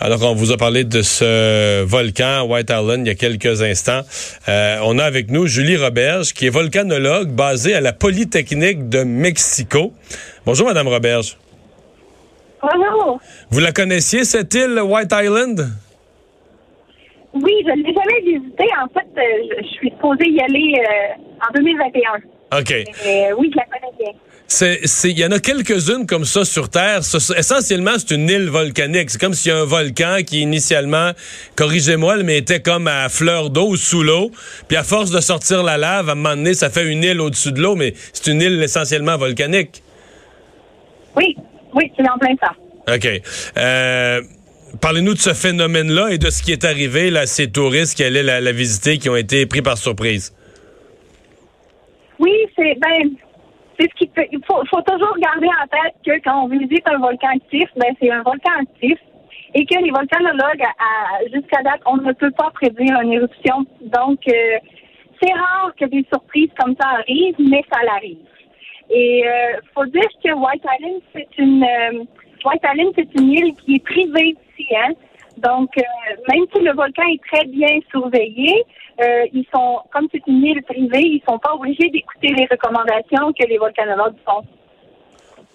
Alors, on vous a parlé de ce volcan White Island il y a quelques instants. Euh, on a avec nous Julie Roberge, qui est volcanologue basée à la Polytechnique de Mexico. Bonjour, Madame Roberge. Bonjour. Vous la connaissiez, cette île White Island? Oui, je ne l'ai jamais visité. En fait, euh, je, je suis supposée y aller euh, en 2021. OK. Euh, oui, je la connais bien. Il y en a quelques-unes comme ça sur Terre. Essentiellement, c'est une île volcanique. C'est comme s'il y a un volcan qui initialement, corrigez-moi, mais était comme à fleur d'eau ou sous l'eau. Puis à force de sortir la lave, à un moment donné, ça fait une île au-dessus de l'eau, mais c'est une île essentiellement volcanique. Oui, oui, c'est en plein ça. OK. Euh, parlez-nous de ce phénomène-là et de ce qui est arrivé là, à ces touristes qui allaient la, la visiter, qui ont été pris par surprise. Oui, c'est ben, c'est ce qui peut. Il faut, toujours garder en tête que quand on visite un volcan actif, ben c'est un volcan actif et que les volcanologues, jusqu'à date, on ne peut pas prédire une éruption. Donc, euh, c'est rare que des surprises comme ça arrivent, mais ça l'arrive. Et euh, faut dire que White Island, c'est une euh, White Island, c'est une île qui est privée ici, hein. Donc, euh, même si le volcan est très bien surveillé, euh, ils sont, comme c'est une île privée, ils sont pas obligés d'écouter les recommandations que les volcanologues font.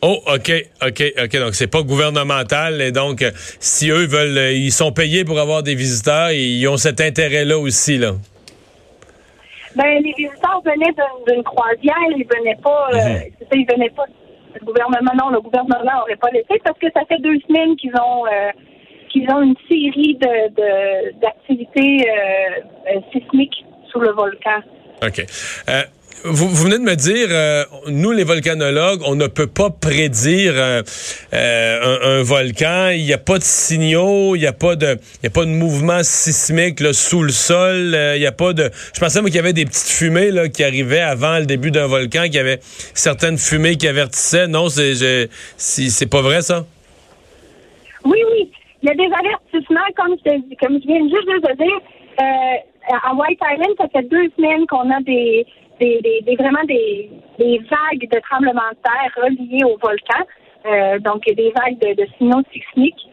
Oh, OK, OK, OK. Donc, c'est pas gouvernemental. Et donc, euh, si eux veulent, ils sont payés pour avoir des visiteurs, et ils ont cet intérêt-là aussi, là. Ben, les visiteurs venaient d'une- croisière, ils venaient pas, ça, ils venaient pas. Le gouvernement, non, le gouvernement n'aurait pas laissé parce que ça fait deux semaines qu'ils ont, euh, qu'ils ont une série de, d'activités euh, euh, sismiques sous le volcan. OK. Euh, vous, vous venez de me dire, euh, nous, les volcanologues, on ne peut pas prédire euh, euh, un, un volcan. Il n'y a pas de signaux, il n'y a pas de, il a pas de mouvement sismique là, sous le sol. Il y a pas de. Je pensais moi qu'il y avait des petites fumées là, qui arrivaient avant le début d'un volcan, qu'il y avait certaines fumées qui avertissaient. Non, c'est, c'est pas vrai ça? Il y a des avertissements, comme je, comme je viens juste de te dire. Euh, à White Island, ça fait deux semaines qu'on a des, des, des, vraiment des, des vagues de tremblements de terre reliées au volcan. Euh, donc, des vagues de, de signaux sismiques.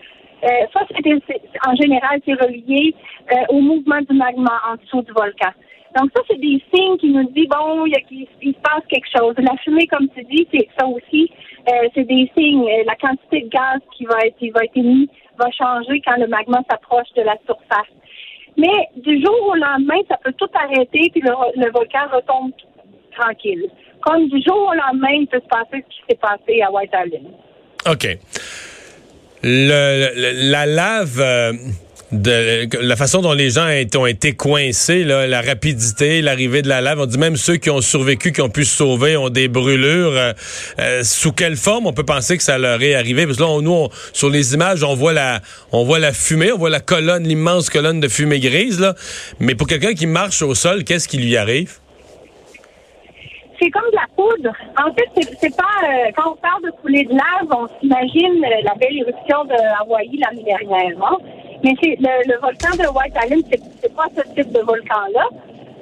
Euh, ça, c'est en général, c'est relié euh, au mouvement du magma en dessous du volcan. Donc, ça, c'est des signes qui nous disent, bon, il, y a- il- il se passe quelque chose. La fumée, comme tu dis, c'est ça aussi. Euh, c'est des signes. Euh, La quantité de gaz qui va être, qui va être émis va changer quand le magma s'approche de la surface. Mais du jour au lendemain, ça peut tout arrêter puis le, volcan retombe tranquille. Comme du jour au lendemain, il peut se passer ce qui s'est passé à White Island. OK. La lave, euh, de, la façon dont les gens ont- été coincés, la rapidité, l'arrivée de la lave, on dit même ceux qui ont survécu, qui ont pu se sauver, ont des brûlures. euh, euh, sous quelle forme? On peut penser que ça leur est arrivé? Parce que là, nous, sur les images, on voit la, on voit la fumée, on voit la colonne, l'immense colonne de fumée grise. Mais pour quelqu'un qui marche au sol, qu'est-ce qui lui arrive? C'est comme de la poudre. En fait, c'est, pas euh, quand on parle de coulée de lave, on s'imagine la belle éruption de Hawaï l'année dernière? Mais c'est le, le volcan de White Island, c'est, pas ce type de volcan-là.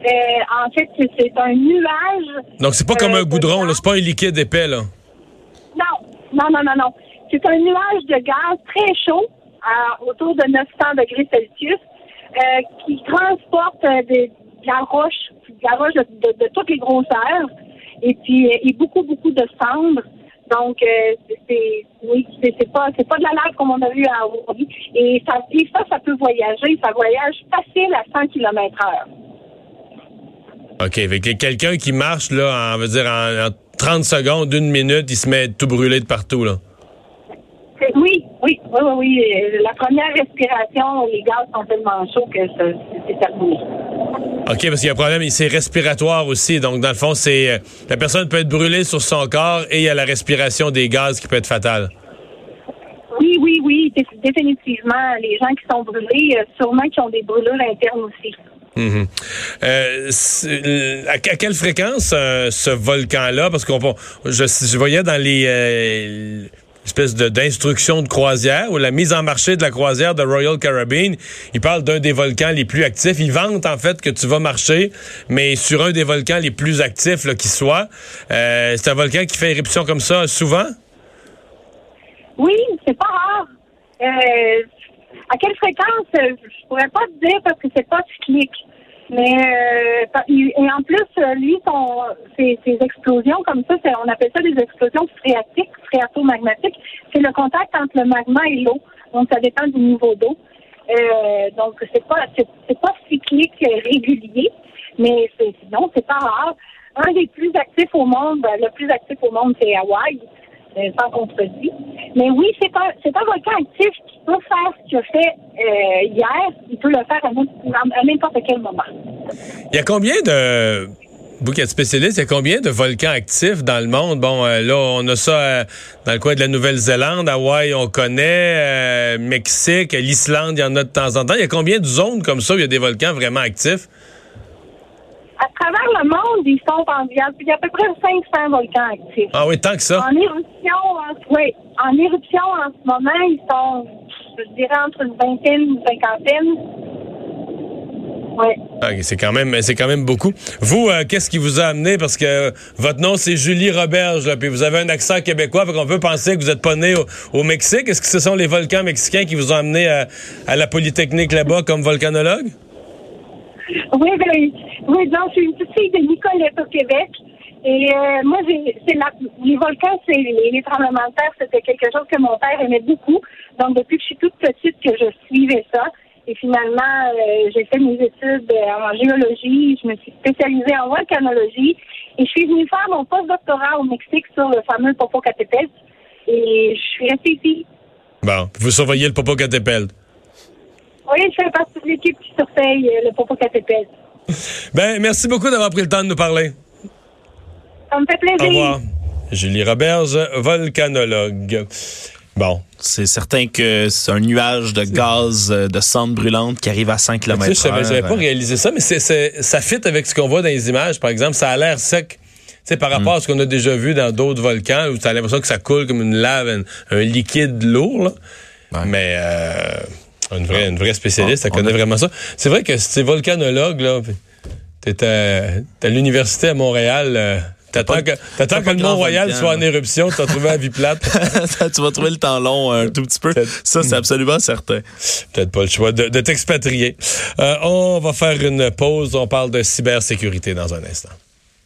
Euh, en fait, c'est, un nuage. Donc, c'est pas comme Euh, un goudron, de là, c'est pas un liquide épais. Là. Non, non, non, non, non. C'est un nuage de gaz très chaud, à autour de 900 degrés Celsius, euh, qui transporte euh, de, de la roche, de la roche de, de- de toutes les grosseurs, et puis euh, et beaucoup, beaucoup de cendres. Donc, euh, c'est- oui, c'est pas c'est pas de la lave comme on a vu à Hawaii. Et ça, et ça, ça peut voyager. Ça voyage facile à 100 km heure. OK. Fait que quelqu'un qui marche, là, en, on va dire, en, en 30 secondes, une minute, il se met tout brûlé de partout, là. Oui, oui, oui, oui, oui. Euh, La première respiration, les gaz sont tellement chauds que ça- c'est terminé. OK, parce qu'il y a un problème, c'est respiratoire aussi. Donc, dans le fond, c'est euh, la personne peut être brûlée sur son corps et il y a la respiration des gaz qui peut être fatale. Oui, oui, oui, dé- définitivement. Les gens qui sont brûlés, euh, sûrement qui ont des brûlures internes aussi. Mhm. Euh, c'est- à, à quelle fréquence euh, ce volcan-là? Parce qu'on je, je voyais dans les euh, espèces de- d'instructions de, croisière ou la mise en marché de la croisière de Royal Caribbean, il parle d'un des volcans les plus actifs. Il vante en fait que tu vas marcher, mais sur un des volcans les plus actifs qui soit. Euh, c'est un volcan qui fait éruption comme ça souvent? Oui, c'est pas rare. Euh, à quelle fréquence, euh, je pourrais pas te dire parce que c'est pas cyclique. Mais euh, et en plus, euh, lui, son, ses, ses explosions comme ça, on appelle ça des explosions phréatiques, phréatomagmatiques. C'est le contact entre le magma et l'eau. Donc, ça dépend du niveau d'eau. Euh, donc, c'est pas c'est, pas cyclique euh, régulier, mais c'est, non, c'est pas rare. Un des plus actifs au monde, ben, le plus actif au monde, c'est Hawaï contredit. Mais oui, c'est un, c'est un volcan actif qui peut faire ce qu'il a fait euh, hier. Il peut le faire à, à n'importe quel moment. Il y a combien de. Vous qui êtes spécialiste, il y a combien de volcans actifs dans le monde? Bon, euh, là, on a ça euh, dans le coin de la Nouvelle-Zélande, Hawaï, on connaît, euh, Mexique, l'Islande, il y en a de temps en temps. Il y a combien de zones comme ça où il y a des volcans vraiment actifs? À travers le monde, ils sont en il y a, il y a à peu près 500 volcans actifs. Ah oui, tant que ça. En éruption, en, oui, en éruption en ce moment, ils sont, je dirais, entre une vingtaine et une cinquantaine. Oui. Ah, ok, c'est quand même, c'est quand même beaucoup. Vous, euh, qu'est-ce qui vous a amené? Parce que euh, votre nom c'est Julie Roberge, là, puis vous avez un accent québécois, fait qu'on peut penser que vous êtes pas né au, au Mexique. Est-ce que ce sont les volcans mexicains qui vous ont amené à, à la Polytechnique là-bas comme volcanologue? Oui, ben, oui, donc, je suis une petite fille de Nicolette au Québec. Et euh, moi, c'est les volcans, c'est les, les tremblements de terre, c'était quelque chose que mon père aimait beaucoup. Donc, depuis que je suis toute petite, que je suivais ça. Et finalement, euh, j'ai fait mes études euh, en géologie. Je me suis spécialisée en volcanologie. Et je suis venue faire mon post-doctorat au Mexique sur le fameux Popocatépetl. Et je suis restée ici. Bon, vous surveillez le Popocatépetl. Oui, je fais partie de l'équipe qui surveille euh, le Popocatépetl. Ben, merci beaucoup d'avoir pris le temps de nous parler. Ça me fait plaisir. Au revoir. Julie Roberge, volcanologue. Bon. C'est certain que c'est un nuage de gaz euh, de cendres brûlantes qui arrive à 5 Tu sais, km je savais- j'avais pas réalisé ça, mais ça fit avec ce qu'on voit dans les images. Par exemple, ça a l'air sec. Tu sais, par rapport à ce qu'on a déjà vu dans d'autres volcans, où tu as l'impression que ça coule comme une lave, un, un liquide lourd. là. Ouais. Mais euh, une, vraie, une vraie spécialiste, Ah, elle on connaît a- vraiment ça. C'est vrai que ces volcanologues, là, t'es à, t'es à l'université à Montréal, euh, t'attends que, pas que le Mont-Royal soit en éruption, tu vas trouver la vie plate. tu vas trouver le temps long un tout petit peu. Ça, c'est absolument certain. Peut-être pas le choix de, de t'expatrier. Euh, on va faire une pause. On parle de cybersécurité dans un instant.